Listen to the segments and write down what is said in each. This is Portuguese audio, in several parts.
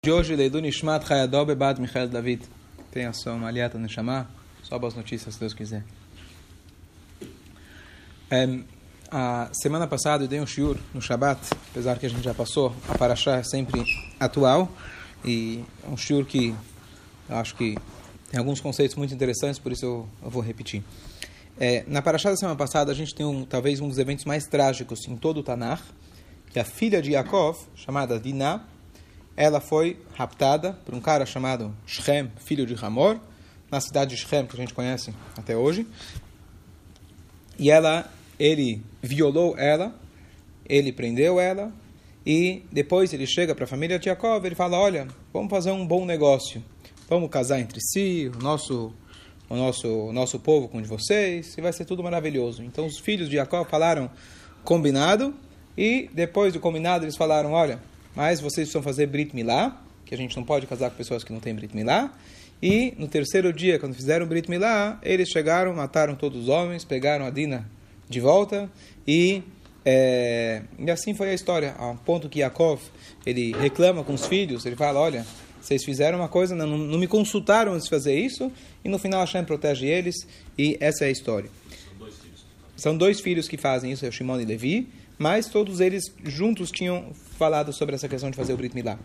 de hoje, Leidu Nishmat Hayadobe Bad Michael David. Tem a sua Maliata Neshama. Só boas notícias, se Deus quiser. É, a semana passada eu dei um shiur no Shabat, apesar que a gente já passou, a Parashá é sempre atual. E é um shiur que eu acho que tem alguns conceitos muito interessantes, por isso eu, eu vou repetir. É, na Parashá da semana passada, a gente tem um, talvez um dos eventos mais trágicos em todo o Tanakh, que a filha de Yaakov, chamada Dinah, ela foi raptada por um cara chamado Shem, filho de Hamor, na cidade de Shem, que a gente conhece até hoje. E ela, ele violou ela, ele prendeu ela, e depois ele chega para a família de Jacob, ele fala, olha, vamos fazer um bom negócio, vamos casar entre si, o nosso, o nosso, o nosso povo com de vocês, e vai ser tudo maravilhoso. Então os filhos de Jacob falaram, combinado, e depois do combinado eles falaram, olha, mas vocês precisam fazer Brit Milá, que a gente não pode casar com pessoas que não têm Brit Milá. E no terceiro dia, quando fizeram Brit Milá, eles chegaram, mataram todos os homens, pegaram a Dina de volta e, é, e assim foi a história. Ao ponto que Yaakov, ele reclama com os filhos, ele fala, olha, vocês fizeram uma coisa, não, não me consultaram antes de fazer isso, e no final Hashem protege eles, e essa é a história. São dois filhos, São dois filhos que fazem isso, é Shimon e Levi, mas todos eles juntos tinham falado sobre essa questão de fazer o Brit Milá.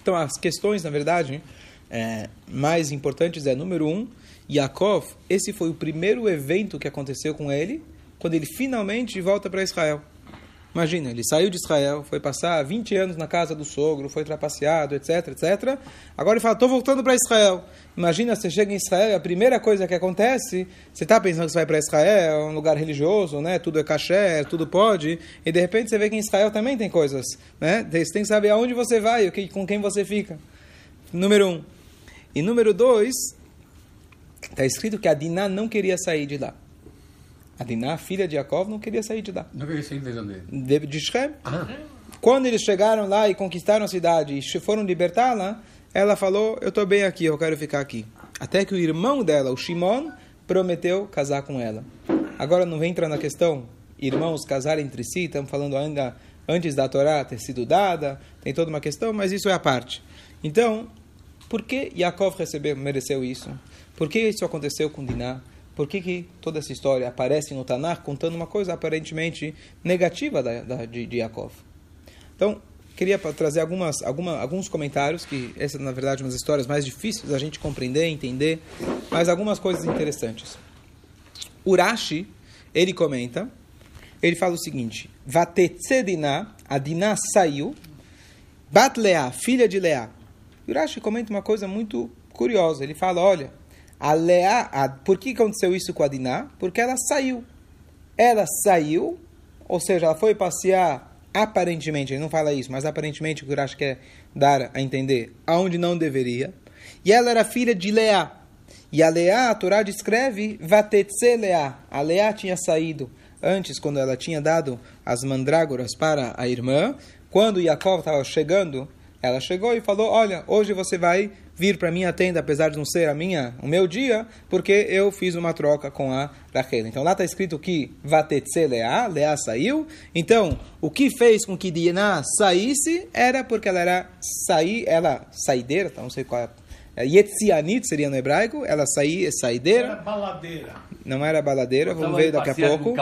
Então, as questões, na verdade, é, mais importantes é, número um, Yaakov, esse foi o primeiro evento que aconteceu com ele, quando ele finalmente volta para Israel. Imagina, ele saiu de Israel, foi passar 20 anos na casa do sogro, foi trapaceado, etc, etc. Agora ele fala, estou voltando para Israel. Imagina, você chega em Israel e a primeira coisa que acontece, você está pensando que você vai para Israel, é um lugar religioso, né? tudo é caché, tudo pode, e de repente você vê que em Israel também tem coisas. Né? Você tem que saber aonde você vai, com quem você fica. Número um. E número dois, está escrito que a Diná não queria sair de lá. A Diná, filha de Jacob, não queria sair de lá. Não queria sair de? De, Shem. Ah. Quando eles chegaram lá e conquistaram a cidade e foram libertá-la, ela falou: Eu estou bem aqui, eu quero ficar aqui. Até que o irmão dela, o Shimon, prometeu casar com ela. Agora não vem entrar na questão, irmãos casarem entre si, estamos falando ainda antes da Torá ter sido dada, tem toda uma questão, mas isso é a parte. Então, por que Yaakov recebeu, mereceu isso? Por que isso aconteceu com Diná? Por que, que toda essa história aparece no Tanakh contando uma coisa aparentemente negativa da, da, de, de Yaakov? Então, queria trazer algumas, alguma, alguns comentários, que essa na verdade uma das histórias mais difíceis da gente compreender, entender, mas algumas coisas interessantes. Urashi, ele comenta, ele fala o seguinte, Vatetze Diná, a Diná saiu, Bat Leá, filha de Leá. Urashi comenta uma coisa muito curiosa, ele fala, olha, a Leá, a, por que aconteceu isso com a Diná? Porque ela saiu. Ela saiu, ou seja, ela foi passear, aparentemente, ele não fala isso, mas aparentemente o que Urash quer dar a entender, aonde não deveria. E ela era filha de Leá. E a Leá, a Torá descreve, Vatetse Leá. A Leá tinha saído antes, quando ela tinha dado as mandrágoras para a irmã. Quando Yaakov estava chegando, ela chegou e falou, olha, hoje você vai vir para minha tenda, apesar de não ser a minha, o meu dia, porque eu fiz uma troca com a Rachel. Então lá está escrito que Vatetse Leá, Leá saiu. Então, o que fez com que Diana saísse era porque ela era sair, ela saideira, tá, não sei qual é. Yetzianit seria no hebraico, ela saía, saideira. Era baladeira. Não era baladeira, vamos ver daqui a pouco.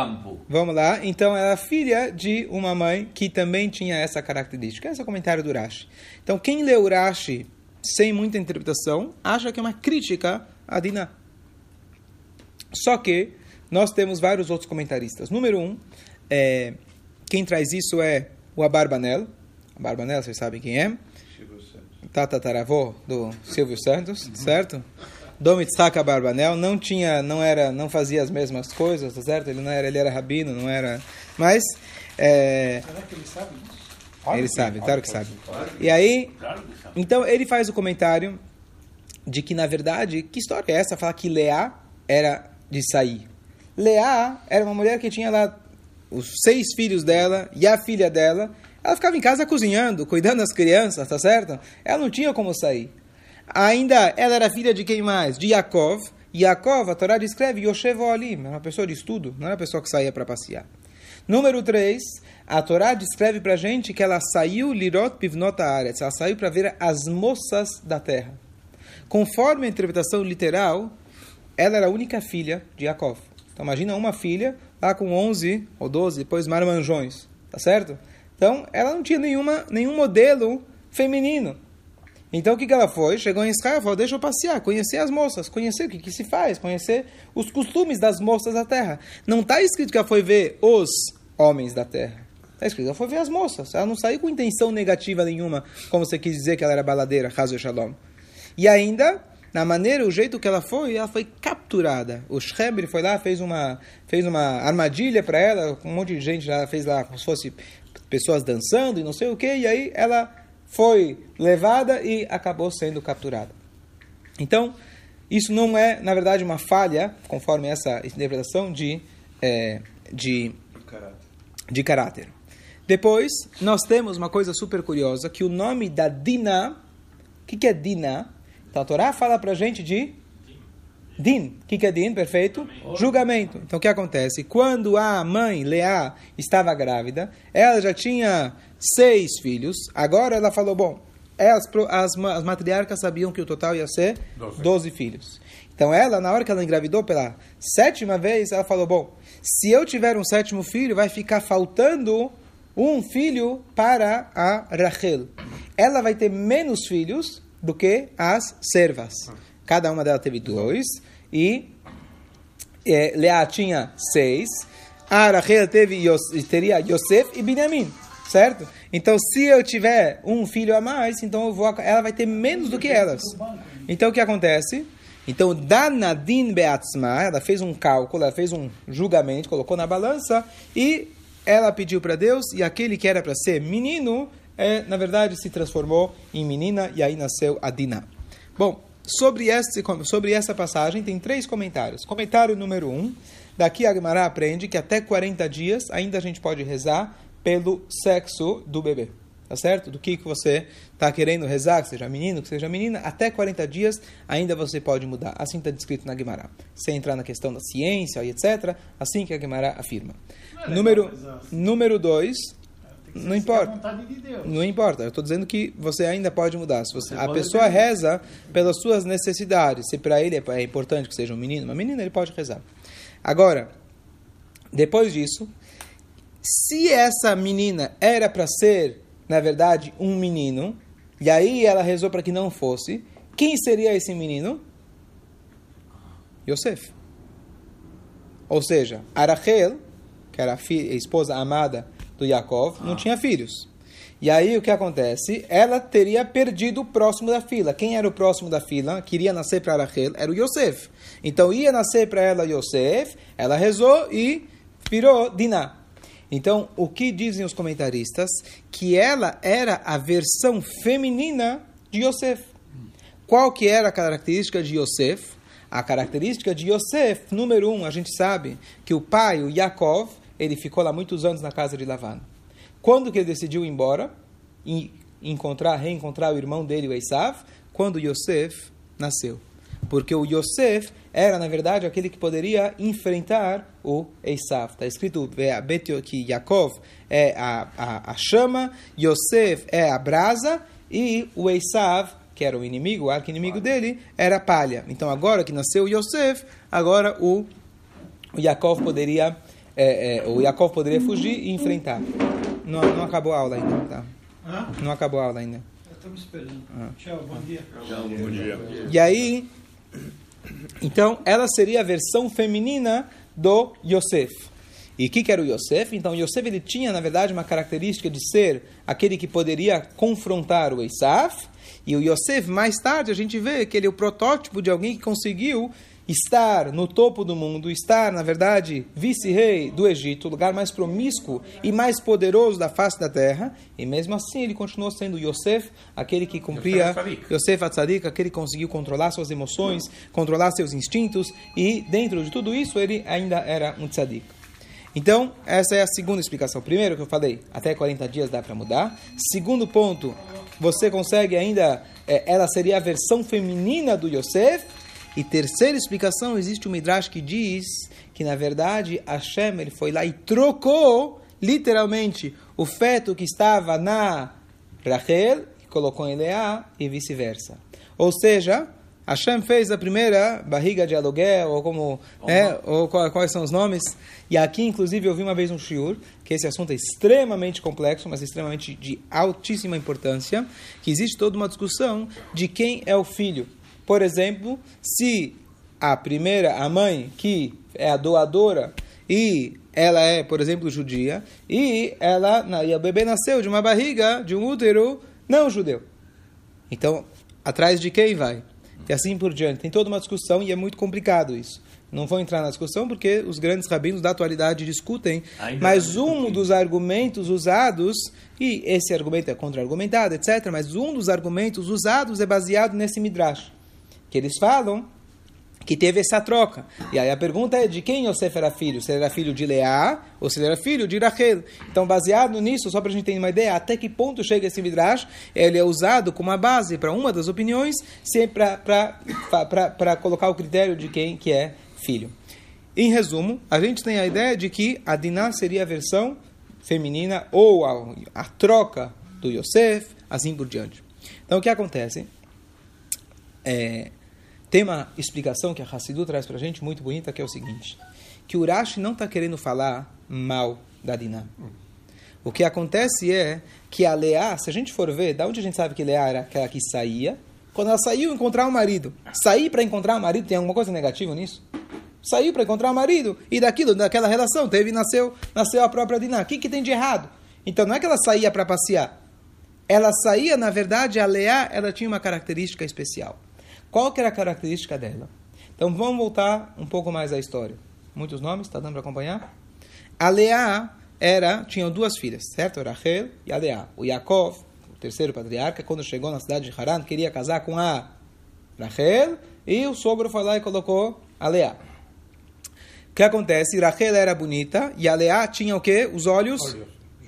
Vamos lá. Então, ela é filha de uma mãe que também tinha essa característica. Esse é o comentário do Rashi. Então, quem leu Rashi sem muita interpretação, acha que é uma crítica a Diná. Só que nós temos vários outros comentaristas. Número um, é, quem traz isso é o Abarbanel. Abarbanel, vocês sabem quem é? Tatataravô do Silvio Santos, uhum. certo? Dom Itzhak Abarbanel não tinha, não era, não fazia as mesmas coisas, tá certo? Ele não era, ele era rabino, não era, mas é, Será que ele sabe isso? Ele sabe, claro que sabe. E aí, então ele faz o comentário de que, na verdade, que história é essa? Falar que Leá era de sair. Leá era uma mulher que tinha lá os seis filhos dela e a filha dela. Ela ficava em casa cozinhando, cuidando das crianças, tá certo? Ela não tinha como sair. Ainda, ela era filha de quem mais? De Yaakov. Yaakov, a Torá descreve Yoshevo Alim, era uma pessoa de estudo, não era uma pessoa que saía para passear. Número 3, a Torá descreve para a gente que ela saiu lirot pivnot haaretz, ela saiu para ver as moças da terra. Conforme a interpretação literal, ela era a única filha de Yaakov. Então imagina uma filha lá com 11 ou 12, depois marmanjões, tá certo? Então ela não tinha nenhuma, nenhum modelo feminino. Então o que, que ela foi? Chegou em Israel e falou: Deixa eu passear, conhecer as moças, conhecer o que, que se faz, conhecer os costumes das moças da terra. Não está escrito que ela foi ver os homens da terra. Está escrito, ela foi ver as moças. Ela não saiu com intenção negativa nenhuma, como você quis dizer que ela era baladeira, Hazel Shalom. E ainda, na maneira, o jeito que ela foi, ela foi capturada. O Shreber foi lá, fez uma, fez uma armadilha para ela, com um monte de gente lá, fez lá como se fosse pessoas dançando e não sei o que, e aí ela foi levada e acabou sendo capturada. Então, isso não é, na verdade, uma falha, conforme essa interpretação, de, é, de, de caráter. Depois, nós temos uma coisa super curiosa, que o nome da Dina, o que, que é Dina? Então a Torá fala para a gente de Din. O que, que é Din? Perfeito? Julgamento. Então o que acontece? Quando a mãe, Leá, estava grávida, ela já tinha seis filhos, agora ela falou, bom, as, as, as matriarcas sabiam que o total ia ser doze filhos. Então ela, na hora que ela engravidou pela sétima vez, ela falou, bom, se eu tiver um sétimo filho, vai ficar faltando um filho para a Rachel. Ela vai ter menos filhos do que as servas. Cada uma delas teve dois. E é, Leá tinha seis. A Rachel teve, teria Yosef e Benjamin. Certo? Então, se eu tiver um filho a mais, então vou, ela vai ter menos do que elas. Então, o que acontece? Então, Danadin Beatzma, ela fez um cálculo, ela fez um julgamento, colocou na balança e ela pediu para Deus e aquele que era para ser menino, é, na verdade, se transformou em menina e aí nasceu a Diná. Bom, sobre, este, sobre essa passagem tem três comentários. Comentário número um, daqui a Gemara aprende que até 40 dias ainda a gente pode rezar pelo sexo do bebê. Tá certo? Do que, que você está querendo rezar, que seja menino, que seja menina, até 40 dias ainda você pode mudar. Assim está descrito na Gemara. Sem entrar na questão da ciência e etc. Assim que a Gemara afirma. É número, número dois, não importa. De não importa. Eu estou dizendo que você ainda pode mudar. Se você, você a pessoa reza pelas suas necessidades. Se para ele é, é importante que seja um menino, uma menina, ele pode rezar. Agora, depois disso, se essa menina era para ser na verdade, um menino, e aí ela rezou para que não fosse, quem seria esse menino? Yosef. Ou seja, Arachel, que era a, filha, a esposa amada do Yaakov, não ah. tinha filhos. E aí o que acontece? Ela teria perdido o próximo da fila. Quem era o próximo da fila? Queria nascer para Rachel, era o Yosef. Então ia nascer para ela Yosef, ela rezou e virou Diná. Então, o que dizem os comentaristas? Que ela era a versão feminina de Yosef. Qual que era a característica de Yosef? A característica de Yosef, número um, a gente sabe que o pai, o Yaakov, ele ficou lá muitos anos na casa de Lavan. Quando que ele decidiu ir embora e encontrar, reencontrar o irmão dele, o Esav? Quando Yosef nasceu. Porque o Yosef era, na verdade, aquele que poderia enfrentar o Esav. Está escrito que Yaakov é a, a, a chama, Yosef é a brasa e o Esav, que era o inimigo, o arco-inimigo dele, era a palha. Então, agora que nasceu o Yosef, agora o, o Yaakov poderia... É, é, o Yaakov poderia fugir e enfrentar. Não, não acabou a aula ainda, tá? Não acabou a aula ainda. Estamos esperando. Ah. Tchau, bom dia. Tchau, bom dia. E aí, então, ela seria a versão feminina do Yosef. E o que, que, era o Yosef? Então, Yosef ele tinha, na verdade, uma característica de ser aquele que poderia confrontar o Esav. E o Yosef, mais tarde, a gente vê que ele é o protótipo de alguém que conseguiu estar no topo do mundo, estar, na verdade, vice-rei do Egito, o lugar mais promíscuo e mais poderoso da face da terra, e mesmo assim ele continuou sendo Yosef, aquele que cumpria, Yosef Atzadik, aquele que conseguiu controlar suas emoções, controlar seus instintos, e dentro de tudo isso ele ainda era um tzadik. Então, essa é a segunda explicação. Primeiro que eu falei, até 40 dias dá para mudar. Segundo ponto, você consegue ainda, é, ela seria a versão feminina do Yosef, E terceira explicação, existe um Midrash que diz que, na verdade, Hashem ele foi lá e trocou, literalmente, o feto que estava na Rachel, colocou em Leá, e vice-versa. Ou seja, Hashem fez a primeira barriga de aluguel, ou como, né, ou quais são os nomes. E aqui, inclusive, eu vi uma vez um shiur, que esse assunto é extremamente complexo, mas extremamente de altíssima importância, que existe toda uma discussão de quem é o filho. Por exemplo, se a primeira, a mãe, que é a doadora, e ela é, por exemplo, judia, e ela, e o bebê nasceu de uma barriga, de um útero não judeu. Então, atrás de quem vai? e assim por diante. Tem toda uma discussão e é muito complicado isso. Não vou entrar na discussão porque os grandes rabinos da atualidade discutem, Ainda mas um dos argumentos usados, e esse argumento é contra-argumentado, etc., mas um dos argumentos usados é baseado nesse midrash, que eles falam que teve essa troca. E aí a pergunta é de quem Yosef era filho? Se ele era filho de Leá ou se ele era filho de Rachel. Então, baseado nisso, só para a gente ter uma ideia, até que ponto chega esse Midrash, ele é usado como uma base para uma das opiniões, sempre para colocar o critério de quem que é filho. Em resumo, a gente tem a ideia de que a Diná seria a versão feminina ou a, a troca do Yosef, assim por diante. Então, o que acontece? É, tem uma explicação que a Hassidu traz para a gente muito bonita, que é o seguinte, que Urashi não está querendo falar mal da Diná. O que acontece é que a Leá, se a gente for ver, da onde a gente sabe que Leá era aquela que saía, quando ela saiu encontrar o marido. Sair para encontrar o marido, tem alguma coisa negativa nisso? Saiu para encontrar o marido e daquilo, daquela relação, teve nasceu, nasceu a própria Diná. O que, que tem de errado? Então não é que ela saía para passear. Ela saía, na verdade, a Leá, ela tinha uma característica especial. Qual que era a característica dela? Então vamos voltar um pouco mais à história. Muitos nomes, está dando para acompanhar? A Leá era, tinham duas filhas, certo? Rachel e a Leá. O Yaakov, o terceiro patriarca, quando chegou na cidade de Haran, queria casar com a Rachel e o sogro foi lá e colocou a Leá. O que acontece? Rachel era bonita e a Leá tinha o quê? Os olhos...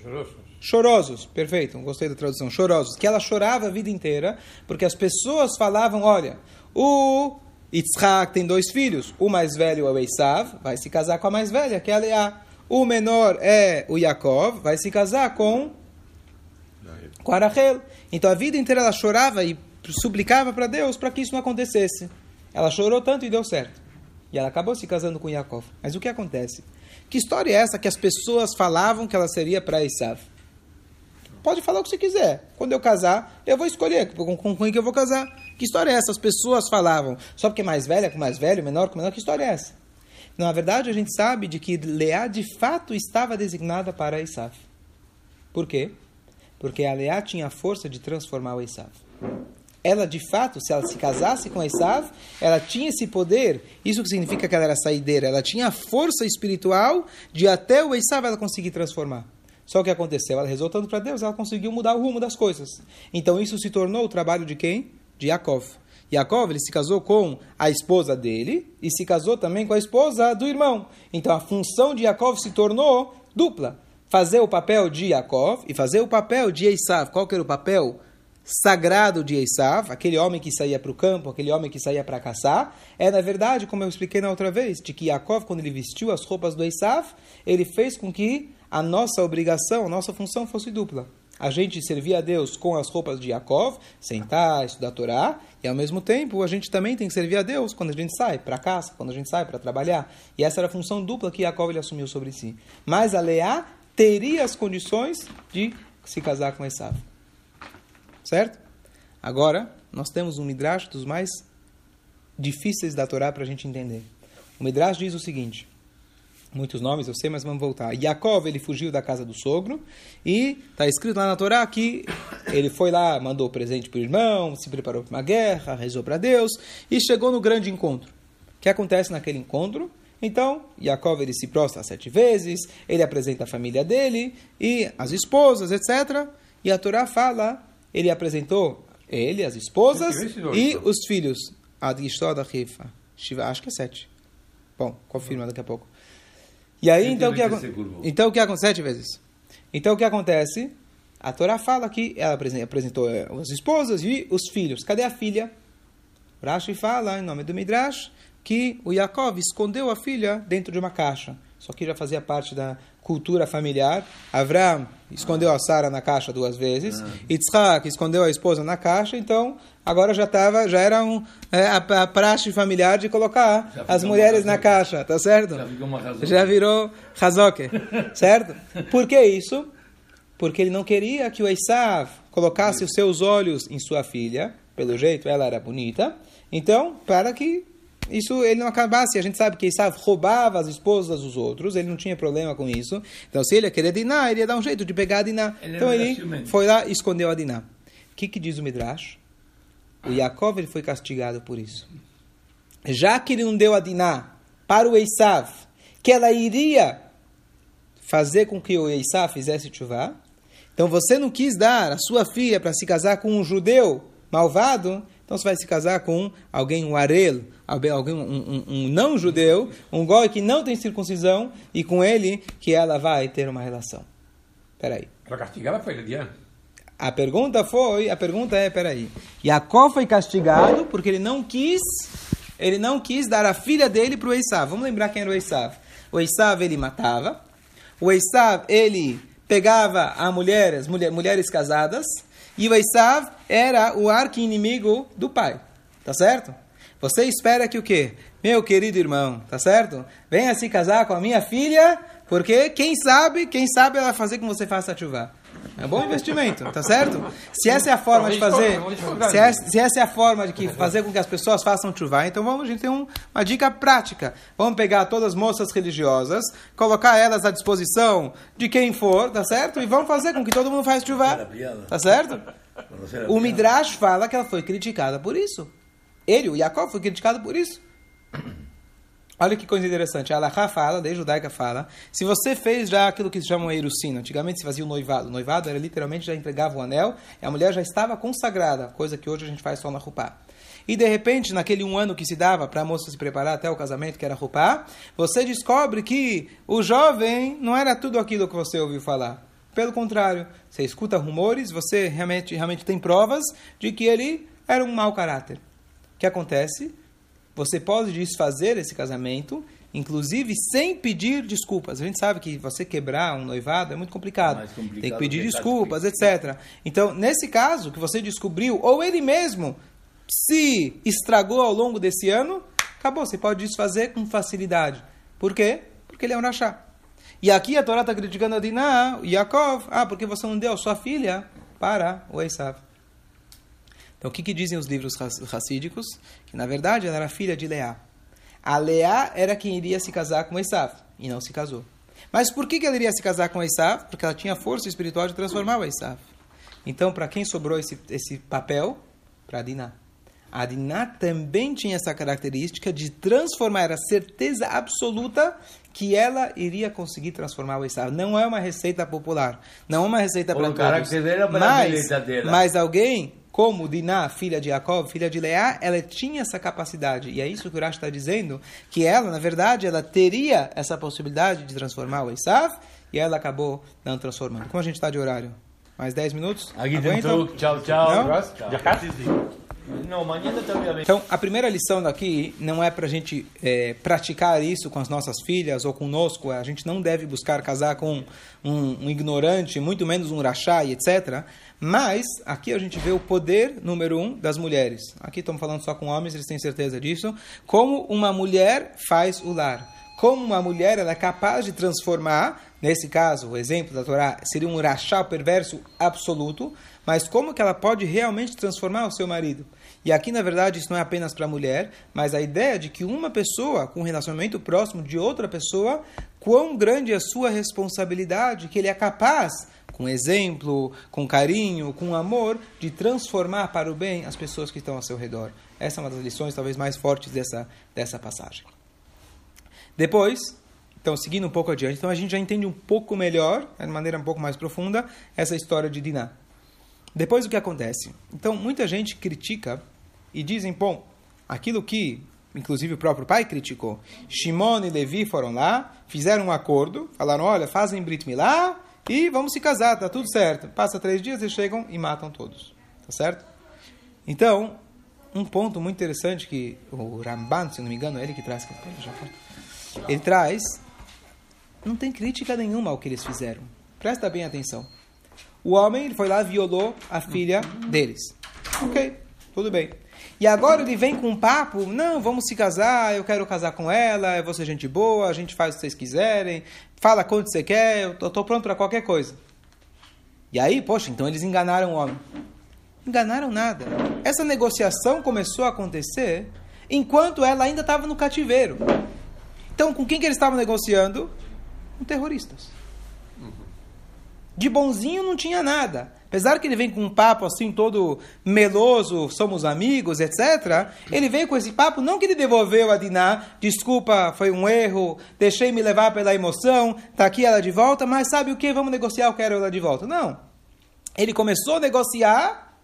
Olhos. Chorosos, perfeito, gostei da tradução, chorosos. Que ela chorava a vida inteira, porque as pessoas falavam: olha, o Yitzhak tem dois filhos, o mais velho é o Esav, vai se casar com a mais velha, que é a Leá. O menor é o Yaakov, vai se casar com, com a Rachel. Então a vida inteira ela chorava e suplicava para Deus para que isso não acontecesse. Ela chorou tanto e deu certo. E ela acabou se casando com Yaakov. Mas o que acontece? Que história é essa que as pessoas falavam que ela seria para Esav? Pode falar o que você quiser. Quando eu casar, eu vou escolher com, com quem que eu vou casar. Que história é essa? As pessoas falavam. Só porque é mais velha com mais velho, menor com menor. Que história é essa? Na verdade, a gente sabe de que Leá de fato estava designada para Esav. Por quê? Porque a Leá tinha a força de transformar o Esav. Ela, de fato, se ela se casasse com Esav, ela tinha esse poder. Isso que significa que ela era saideira. Ela tinha a força espiritual de até o Esav ela conseguir transformar. Só que aconteceu, ela rezou tanto para Deus, ela conseguiu mudar o rumo das coisas. Então isso se tornou o trabalho de quem? De Yaakov. Yaakov ele se casou com a esposa dele e se casou também com a esposa do irmão. Então a função de Yaakov se tornou dupla. Fazer o papel de Yaakov e fazer o papel de Esav. Qual que era o papel sagrado de Esav? Aquele homem que saía para o campo, aquele homem que saía para caçar. É, na verdade, como eu expliquei na outra vez, de que Yaakov, quando ele vestiu as roupas do Esav, ele fez com que a nossa obrigação, a nossa função fosse dupla. A gente servir a Deus com as roupas de Yaakov, sentar, estudar a Torá, e ao mesmo tempo a gente também tem que servir a Deus quando a gente sai para casa, quando a gente sai para trabalhar. E essa era a função dupla que Yaakov ele assumiu sobre si. Mas a Leá teria as condições de se casar com Esav. Certo? Agora, nós temos um Midrash dos mais difíceis da Torá para a gente entender. O Midrash diz o seguinte muitos nomes, eu sei, mas vamos voltar. Yaakov, ele fugiu da casa do sogro e está escrito lá na Torá que ele foi lá, mandou presente para o irmão, se preparou para uma guerra, rezou para Deus e chegou no grande encontro. O que acontece naquele encontro? Então, Yaakov ele se prostra sete vezes, ele apresenta a família dele e as esposas, etc. E a Torá fala, ele apresentou ele, as esposas e os filhos. Acho que é sete. Bom, confirma daqui a pouco. E aí, então o, que, então o que acontece? Sete vezes. Então o que acontece? A Torá fala que ela apresentou eh, as esposas e os filhos. Cadê a filha? Rashi fala, em nome do Midrash, que o Yaakov escondeu a filha dentro de uma caixa. Isso aqui já fazia parte da cultura familiar. Avram escondeu a Sara na caixa duas vezes. Ah. Yitzhak escondeu a esposa na caixa. Então, agora já tava, já era um, é, a, a praxe familiar de colocar as mulheres na caixa, tá certo? Já, já virou Hazoke, certo? Por que isso? Porque ele não queria que o Esav colocasse os seus olhos em sua filha. Pelo jeito, ela era bonita. Então, para que isso ele não acabasse. A gente sabe que Esav roubava as esposas dos outros, ele não tinha problema com isso. Então, se ele ia querer Diná, ele ia dar um jeito de pegar a Diná. Ele então, ele foi lá e escondeu a Diná. O que, que diz o Midrash? O Yaakov ele foi castigado por isso. Já que ele não deu a Diná para o Esav, que ela iria fazer com que o Esav fizesse chuvá, então você não quis dar a sua filha para se casar com um judeu malvado, então você vai se casar com alguém, um arel, alguém, um, um, um não-judeu, um goi que não tem circuncisão, e com ele que ela vai ter uma relação. Peraí. Para castigá-la foi Lidiana. A pergunta foi, a pergunta é, peraí. Jacó foi castigado porque ele não quis, ele não quis dar a filha dele para o Esav. Vamos lembrar quem era o Esav. O Esav ele matava. O Esav ele pegava a mulheres, mulher, mulheres casadas e o Esav era o arqui-inimigo do pai. Tá certo? Você espera que o quê? Meu querido irmão, tá certo? Venha se casar com a minha filha, porque quem sabe, quem sabe ela fazer com você faça chuva. É um bom investimento, tá certo? Se essa é a forma de fazer, se essa, se essa é a forma de que fazer com que as pessoas façam chuva, então vamos, a gente tem um, uma dica prática. Vamos pegar todas as moças religiosas, colocar elas à disposição de quem for, tá certo? E vamos fazer com que todo mundo faça chuva, tá certo? O Midrash fala que ela foi criticada por isso. Ele, o Yaakov, foi criticado por isso. Olha que coisa interessante. A Alaha fala, a judaica fala, se você fez já aquilo que se chama Erucino, antigamente se fazia o noivado. O noivado era literalmente já entregava o anel e a mulher já estava consagrada, coisa que hoje a gente faz só na Rupá. E de repente, naquele um ano que se dava para a moça se preparar até o casamento, que era Rupá, você descobre que o jovem não era tudo aquilo que você ouviu falar. Pelo contrário, você escuta rumores, você realmente, realmente tem provas de que ele era um mau caráter. O que acontece? Você pode desfazer esse casamento, inclusive sem pedir desculpas. A gente sabe que você quebrar um noivado é muito complicado. complicado Tem que pedir desculpas, etc. Então, nesse caso que você descobriu, ou ele mesmo se estragou ao longo desse ano, acabou. Você pode desfazer com facilidade. Por quê? Porque ele é um rachá. E aqui a Torá está criticando a Diná, Yaakov, ah, porque você não deu sua filha para o Esav. Então, o que, que dizem os livros racídicos? Que, na verdade, ela era filha de Leá. A Leá era quem iria se casar com Esav, e não se casou. Mas por que, que ela iria se casar com Esav? Porque ela tinha força espiritual de transformar o Esav. Então, para quem sobrou esse, esse papel? Para Diná. A Diná também tinha essa característica de transformar, era certeza absoluta que ela iria conseguir transformar o Esav. Não é uma receita popular, não é uma receita para todos. Mas, mas alguém como Diná, filha de Jacob, filha de Leá, ela tinha essa capacidade. E é isso que o Rashi está dizendo, que ela, na verdade, ela teria essa possibilidade de transformar o Esav, e ela acabou não transformando. Como a gente está de horário? Mais 10 minutos? Aqui Tchau, tchau. Não? Já não, Então, a primeira lição daqui não é para a gente é, praticar isso com as nossas filhas ou conosco. A gente não deve buscar casar com um, um ignorante, muito menos um rachá e etc. Mas, aqui a gente vê o poder, número um, das mulheres. Aqui estamos falando só com homens, eles têm certeza disso. Como uma mulher faz o lar. Como uma mulher ela é capaz de transformar, nesse caso, o exemplo da Torá seria um rachá perverso absoluto, mas como que ela pode realmente transformar o seu marido? E aqui, na verdade, isso não é apenas para a mulher, mas a ideia de que uma pessoa com um relacionamento próximo de outra pessoa, quão grande é a sua responsabilidade, que ele é capaz com exemplo, com carinho, com amor, de transformar para o bem as pessoas que estão ao seu redor. Essa é uma das lições talvez mais fortes dessa, dessa passagem. Depois, então seguindo um pouco adiante, então a gente já entende um pouco melhor, de maneira um pouco mais profunda, essa história de Diná. Depois o que acontece? Então muita gente critica e dizem, bom, aquilo que inclusive o próprio pai criticou. Shimon e Levi foram lá, fizeram um acordo, falaram, olha, fazem Brit Milá e vamos se casar, tá tudo certo. Passa três dias, eles chegam e matam todos. Tá certo? Então, um ponto muito interessante que o Ramban, se não me engano, é ele que traz. Ele traz. Não tem crítica nenhuma ao que eles fizeram. Presta bem atenção. O homem ele foi lá violou a filha deles. Ok, tudo bem. E agora ele vem com um papo, não, vamos se casar, eu quero casar com ela, eu vou ser gente boa, a gente faz o que vocês quiserem, fala quanto você quer, eu estou pronto para qualquer coisa. E aí, poxa, então eles enganaram o homem. Enganaram nada. Essa negociação começou a acontecer enquanto ela ainda estava no cativeiro. Então, com quem que eles estavam negociando? Com terroristas. De bonzinho não tinha nada. Apesar que ele vem com um papo assim todo meloso, somos amigos, etc. Ele veio com esse papo, não que ele devolveu a Diná, desculpa, foi um erro, deixei me levar pela emoção, tá aqui ela de volta, mas sabe o que? Vamos negociar, eu quero ela de volta. Não. Ele começou a negociar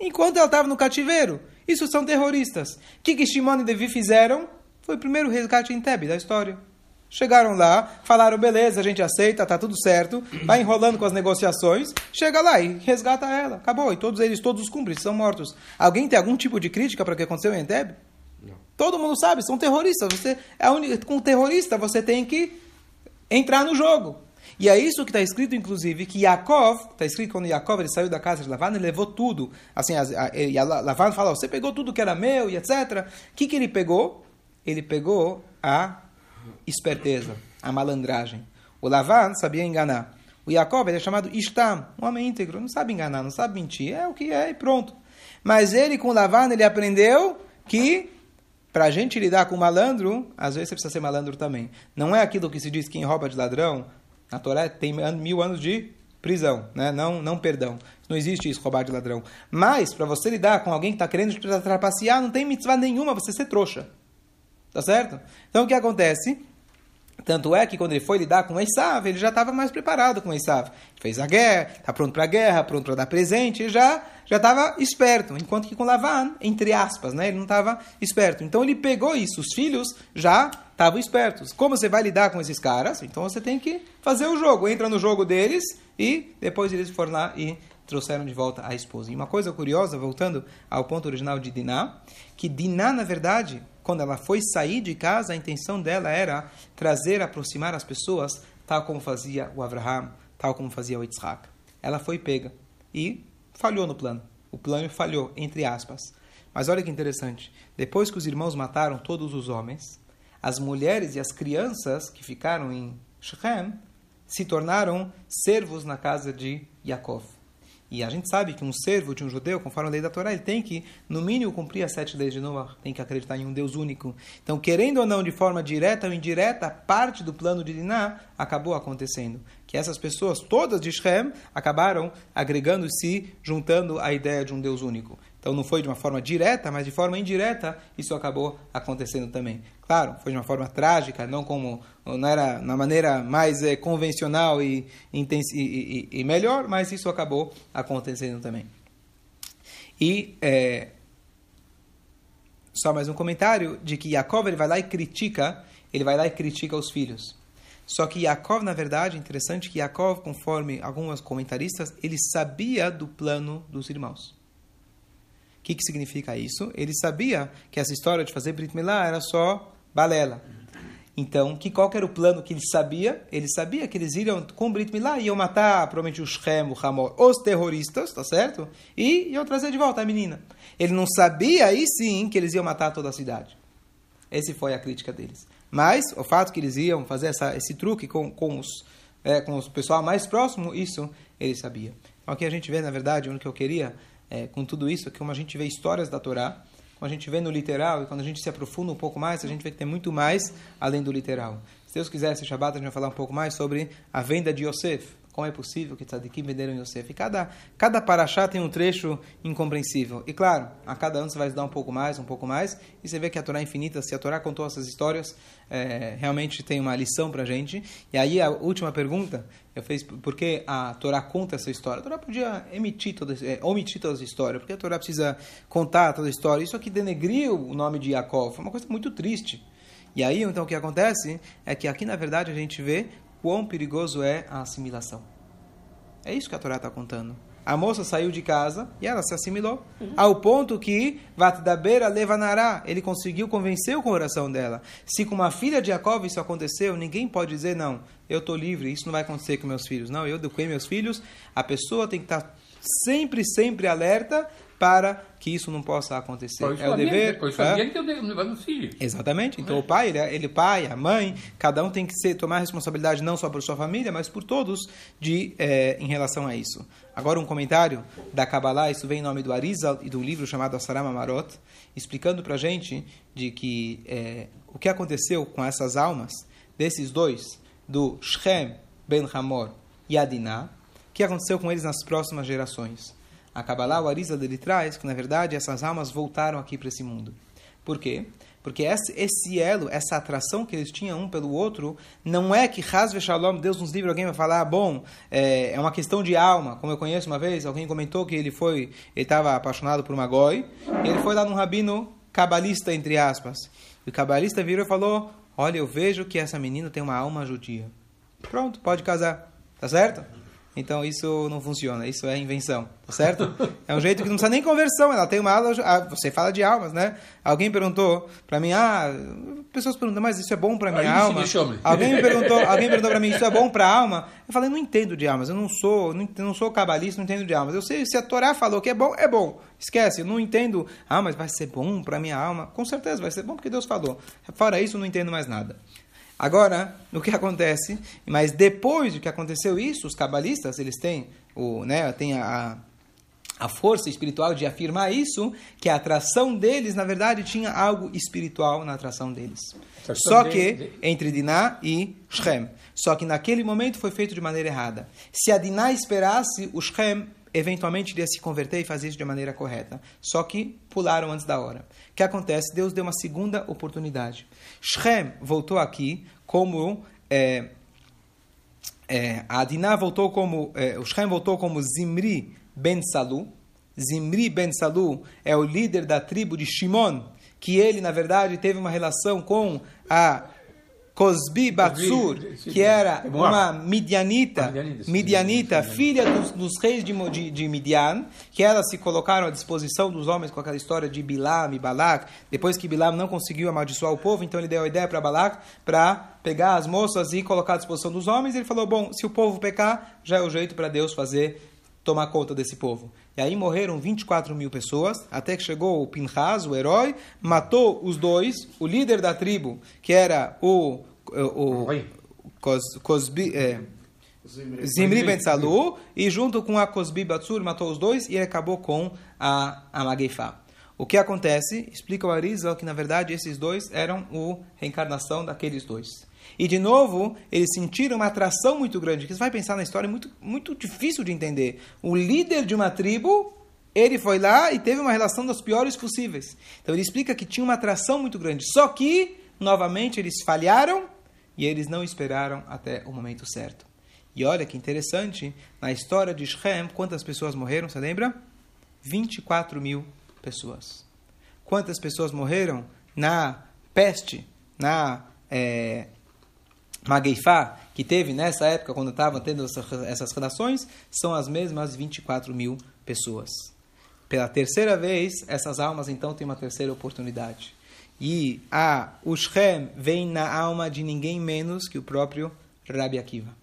enquanto ela estava no cativeiro. Isso são terroristas. O que, que Shimon e Devi fizeram? Foi o primeiro resgate em Tebe da história. Chegaram lá, falaram, beleza, a gente aceita, tá tudo certo, vai enrolando com as negociações, chega lá e resgata ela, acabou. E todos eles, todos os cúmplices, são mortos. Alguém tem algum tipo de crítica para o que aconteceu em Entebbe? Não. Todo mundo sabe, são terroristas. Você é única, com terrorista você tem que entrar no jogo. E é isso que está escrito, inclusive, que Yaakov, está escrito quando Yaakov ele saiu da casa de Lavan, ele levou tudo. Assim, a, a, a Lavan fala, você pegou tudo que era meu e etc. O que, que ele pegou? Ele pegou a esperteza, a malandragem. O Lavan sabia enganar. O Jacob é chamado Ishtam, um homem íntegro, não sabe enganar, não sabe mentir, é o que é e pronto. Mas ele com o Lavan, ele aprendeu que para a gente lidar com malandro, às vezes você precisa ser malandro também. Não é aquilo que se diz quem rouba de ladrão, na Torá tem mil anos de prisão, né? não, não perdão. Não existe isso, roubar de ladrão. Mas, para você lidar com alguém que está querendo te trapacear, não tem mitzvah nenhuma você ser trouxa. Tá certo? Então o que acontece? Tanto é que quando ele foi lidar com Esav, ele já estava mais preparado com Esav. Fez a guerra, está pronto para a guerra, pronto para dar presente, já já estava esperto. Enquanto que com Lavan, entre aspas, né, ele não estava esperto. Então ele pegou isso, os filhos já estavam espertos. Como você vai lidar com esses caras? Então você tem que fazer o jogo. Entra no jogo deles e depois eles foram lá e trouxeram de volta a esposa. E uma coisa curiosa, voltando ao ponto original de Diná, que Diná, na verdade, quando ela foi sair de casa, a intenção dela era trazer, aproximar as pessoas, tal como fazia o Abraham, tal como fazia o Yitzhak. Ela foi pega e falhou no plano. O plano falhou, entre aspas. Mas olha que interessante. Depois que os irmãos mataram todos os homens, as mulheres e as crianças que ficaram em Shechem se tornaram servos na casa de Yaakov. E a gente sabe que um servo de um judeu, conforme a lei da Torá, ele tem que, no mínimo, cumprir as sete leis de Noah, tem que acreditar em um Deus único. Então, querendo ou não, de forma direta ou indireta, parte do plano de Diná acabou acontecendo. Que essas pessoas, todas de Shem, acabaram agregando-se, juntando a ideia de um Deus único. Então não foi de uma forma direta, mas de forma indireta isso acabou acontecendo também. Claro, foi de uma forma trágica, não como não era na maneira mais é, convencional e, e, e, e, melhor, mas isso acabou acontecendo também. E é, só mais um comentário de que Yaakov ele vai lá e critica, ele vai lá e critica os filhos. Só que Yaakov, na verdade, interessante que Yaakov, conforme alguns comentaristas, ele sabia do plano dos irmãos que, que significa isso? Ele sabia que essa história de fazer Brit Milá era só balela. Então, que qual era o plano que ele sabia? Ele sabia que eles iriam com Brit Milá, iam matar provavelmente o Shem, o Hamor, os terroristas, tá certo? E iam trazer de volta a menina. Ele não sabia aí sim que eles iam matar toda a cidade. Essa foi a crítica deles. Mas o fato que eles iam fazer essa, esse truque com, com, os, é, com o pessoal mais próximo, isso ele sabia. Então aqui a gente vê, na verdade, o que eu queria é, com tudo isso, que como a gente vê histórias da Torá, como a gente vê no literal, e quando a gente se aprofunda um pouco mais, a gente vê que tem muito mais além do literal. Se Deus quiser, esse Shabbat a gente vai falar um pouco mais sobre a venda de Yosef. Como é possível que tzadikim venderam Yosef? E cada, cada paraxá tem um trecho incompreensível. E claro, a cada ano você vai estudar um pouco mais, um pouco mais, e você vê que a Torá é infinita. Se a Torá contou essas histórias, é, realmente tem uma lição para gente. E aí a última pergunta, eu fiz por que a Torá conta essa história? A Torá podia emitir toda, é, omitir toda essa história, porque a Torá precisa contar toda a história. Isso aqui denegriu o nome de Yaakov, foi uma coisa muito triste. E aí, então, o que acontece é que aqui, na verdade, a gente vê quão perigoso é a assimilação. É isso que a Torá está contando. a moça saiu de casa e ela se assimilou. Uhum. Ao ponto que, Vatdabeira levanará, ele conseguiu convencer o coração dela. Se com uma filha de Jacob isso aconteceu, ninguém pode dizer, não, eu estou livre, isso não vai acontecer com meus filhos. Não, eu eduquei meus filhos. A pessoa tem que estar sempre, sempre alerta para que isso não possa acontecer. é o dever. Pois é? que eu filho. Exatamente. Então é. o pai, ele, é, ele pai, a mãe, cada um tem que ser, tomar responsabilidade não só por sua família, mas por todos de é, em relação a isso. Agora um comentário da Kabbalah, isso vem em nome do Arizal e do livro chamado Asarama Marot, explicando para a gente de que é, o que aconteceu com essas almas desses dois, do Shem ben Hamor e Adinah, o que aconteceu com eles nas próximas gerações. A Kabbalah, o Arisa dele traz que, na verdade, essas almas voltaram aqui para esse mundo. Por quê? Porque esse elo, essa atração que eles tinham um pelo outro, não é que Hasve Shalom, Deus nos livre, alguém vai falar, ah, bom, é, é, uma questão de alma. Como eu conheço uma vez, alguém comentou que ele foi, ele estava apaixonado por uma goi, e ele foi lá num rabino cabalista, entre aspas. E o cabalista virou e falou, olha, eu vejo que essa menina tem uma alma judia. Pronto, pode casar. Tá certo? Então isso não funciona, isso é invenção, tá certo? É um jeito que não precisa nem conversão, ela tem uma aula, ah, você fala de almas, né? Alguém perguntou para mim, ah, pessoas perguntam, mas isso é bom para minha ah, alma? Alguém me perguntou, alguém perguntou para mim, isso é bom para a alma? Eu falei, não entendo de almas, eu não sou, não, não sou cabalista, não entendo de almas. Eu sei, se a Torá falou que é bom, é bom. Esquece, eu não entendo, ah, mas vai ser bom para minha alma? Com certeza vai ser bom porque Deus falou. Fora isso, eu não entendo mais nada. Agora, o que acontece? Mas depois do que aconteceu isso, os cabalistas, eles têm, o, né, têm a, a força espiritual de afirmar isso, que a atração deles, na verdade, tinha algo espiritual na atração deles. Só que, entre Diná e Shem. Só que naquele momento foi feito de maneira errada. Se a Diná esperasse, o Shem eventualmente iria se converter e fazer isso de maneira correta. Só que pularam antes da hora. O que acontece? Deus deu uma segunda oportunidade. Shem voltou aqui como é, é, a Adiná voltou como é, o Shem voltou como Zimri ben Salu. Zimri ben Salu é o líder da tribo de Shimon, que ele na verdade teve uma relação com a Cosbi Batsur, que era uma midianita, midianita, filha dos, dos reis de, de, de, Midian, que elas se colocaram à disposição dos homens com aquela história de Bilam e Balak. Depois que Bilam não conseguiu amaldiçoar o povo, então ele deu a ideia para Balak para pegar as moças e colocar à disposição dos homens. Ele falou: bom, se o povo pecar, já é o jeito para Deus fazer tomar conta desse povo. E aí morreram 24 mil pessoas, até que chegou o Pinhas, o herói, matou os dois, o líder da tribo, que era o, o, o Cos, Cosbi, é, Zimri Ben Salu, e junto com a Cosbi Batsur matou os dois e acabou com a, a Mageifá. O que acontece? Explica o Arizal que na verdade esses dois eram a reencarnação daqueles dois. E de novo, eles sentiram uma atração muito grande, que você vai pensar na história, muito, muito difícil de entender. O líder de uma tribo, ele foi lá e teve uma relação das piores possíveis. Então ele explica que tinha uma atração muito grande. Só que, novamente, eles falharam e eles não esperaram até o momento certo. E olha que interessante, na história de Shem, quantas pessoas morreram, você lembra? 24 mil pessoas. Quantas pessoas morreram na peste, na é, Mageifá, que teve nessa época, quando estavam tendo essas relações, são as mesmas 24 mil pessoas. Pela terceira vez, essas almas então têm uma terceira oportunidade. E a o Shem vem na alma de ninguém menos que o próprio Rabi Akiva.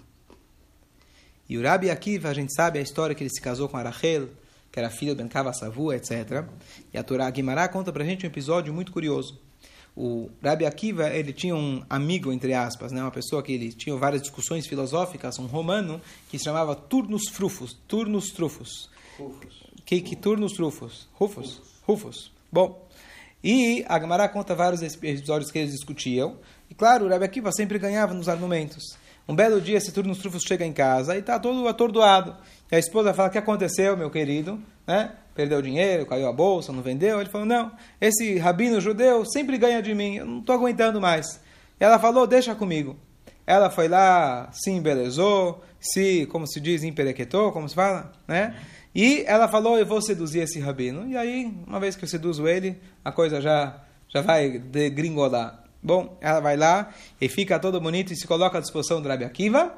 E o Rabi Akiva, a gente sabe a história que ele se casou com a Rachel, que era filho de Ben Kava Savu, etc. E a Torá Guimará conta para a gente um episódio muito curioso o Rabbi Akiva ele tinha um amigo entre aspas, né, uma pessoa que ele tinha várias discussões filosóficas, um romano que se chamava Turnus Frufus, Turnus Trufus. Rufus. Que que Turnus Trufus? Rufus. Rufus. Bom, e a Gemara conta vários episódios que eles discutiam. E claro, o Rabbi Akiva sempre ganhava nos argumentos. Um belo dia, esse Turnus Trufus chega em casa e está todo atordoado. E a esposa fala: "O que aconteceu, meu querido?" Né? perdeu dinheiro, caiu a bolsa, não vendeu. Ele falou: Não, esse rabino judeu sempre ganha de mim, eu não estou aguentando mais. E ela falou: Deixa comigo. Ela foi lá, se embelezou, se, como se diz, emperequetou, como se fala, né? E ela falou: Eu vou seduzir esse rabino. E aí, uma vez que eu seduzo ele, a coisa já, já vai degringolar. Bom, ela vai lá e fica todo bonito e se coloca à disposição do Rabi Akiva.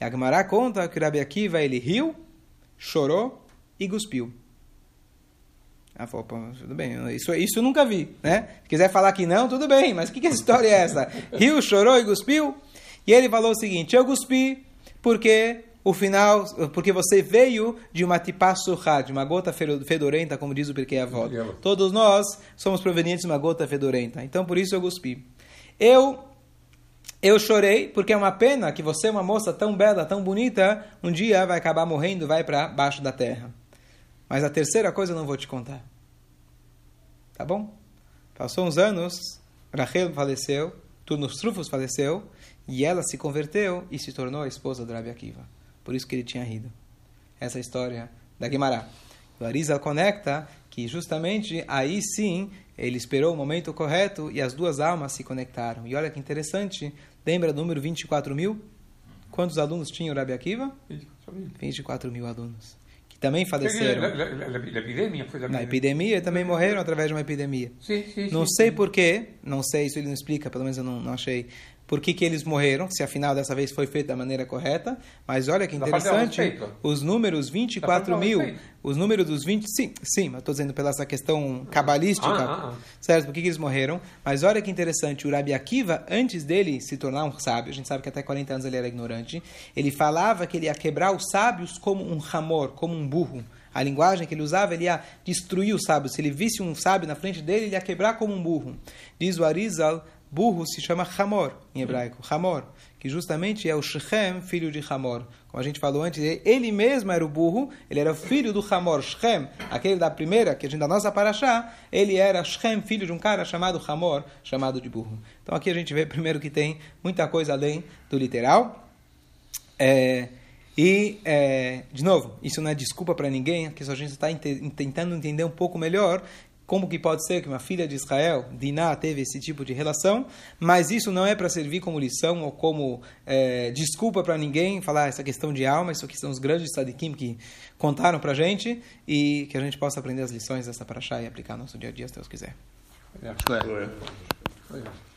E a Gemara conta que o Rabi Akiva ele riu, chorou e cuspiu. Ela falou, tudo bem, isso, isso eu nunca vi, né? Se quiser falar que não, tudo bem, mas que, que história é essa? Riu, chorou e cuspiu? E ele falou o seguinte, eu cuspi porque o final, porque você veio de uma tipassurra, de uma gota fedorenta, como diz o Pirkei Avot. Todos nós somos provenientes de uma gota fedorenta, então por isso eu cuspi. Eu eu chorei porque é uma pena que você, uma moça tão bela, tão bonita, um dia vai acabar morrendo, vai para baixo da terra. Mas a terceira coisa eu não vou te contar. Tá bom? Passou uns anos, Rachel faleceu, Turnos Trufos faleceu, e ela se converteu e se tornou a esposa do Rabi Akiva. Por isso que ele tinha rido. Essa é a história da Guimará. O Arizal conecta que justamente aí sim ele esperou o momento correto e as duas almas se conectaram. E olha que interessante, Lembra do número 24 mil? Quantos alunos tinha o Rabi Akiva? 24 mil alunos. Que também faleceram. Na epidemia também morreram através de uma epidemia. Sim, sim, não sei porquê, não sei, isso ele não explica, pelo menos eu não, não achei por que, que eles morreram, se afinal dessa vez foi feito da maneira correta. Mas olha que interessante, os números 24 mil, os números dos 20, sim, sim, eu estou dizendo pela essa questão cabalística, ah, ah, ah. certo? Por que, que eles morreram? Mas olha que interessante, o Rabi Akiva, antes dele se tornar um sábio, a gente sabe que até 40 anos ele era ignorante, ele falava que ele ia quebrar os sábios como um ramor, como um burro. A linguagem que ele usava, ele ia destruir os sábios. Se ele visse um sábio na frente dele, ele ia quebrar como um burro. Diz o Arizal, burro se chama Hamor, em hebraico, Hamor, que justamente é o Shechem, filho de Hamor. Como a gente falou antes, ele mesmo era o burro, ele era o filho do Hamor, Shechem, aquele da primeira, que a gente da nossa paraxá, ele era Shechem, filho de um cara chamado Hamor, chamado de burro. Então aqui a gente vê primeiro que tem muita coisa além do literal. É, e, é, de novo, isso não é desculpa para ninguém, que a gente está tentando entender um pouco melhor como que pode ser que uma filha de Israel, Diná, teve esse tipo de relação, mas isso não é para servir como lição ou como é, desculpa para ninguém falar essa questão de alma, isso aqui são os grandes sadikim que contaram para a gente e que a gente possa aprender as lições dessa paraxá e aplicar no nosso dia a dia, se Deus quiser. É.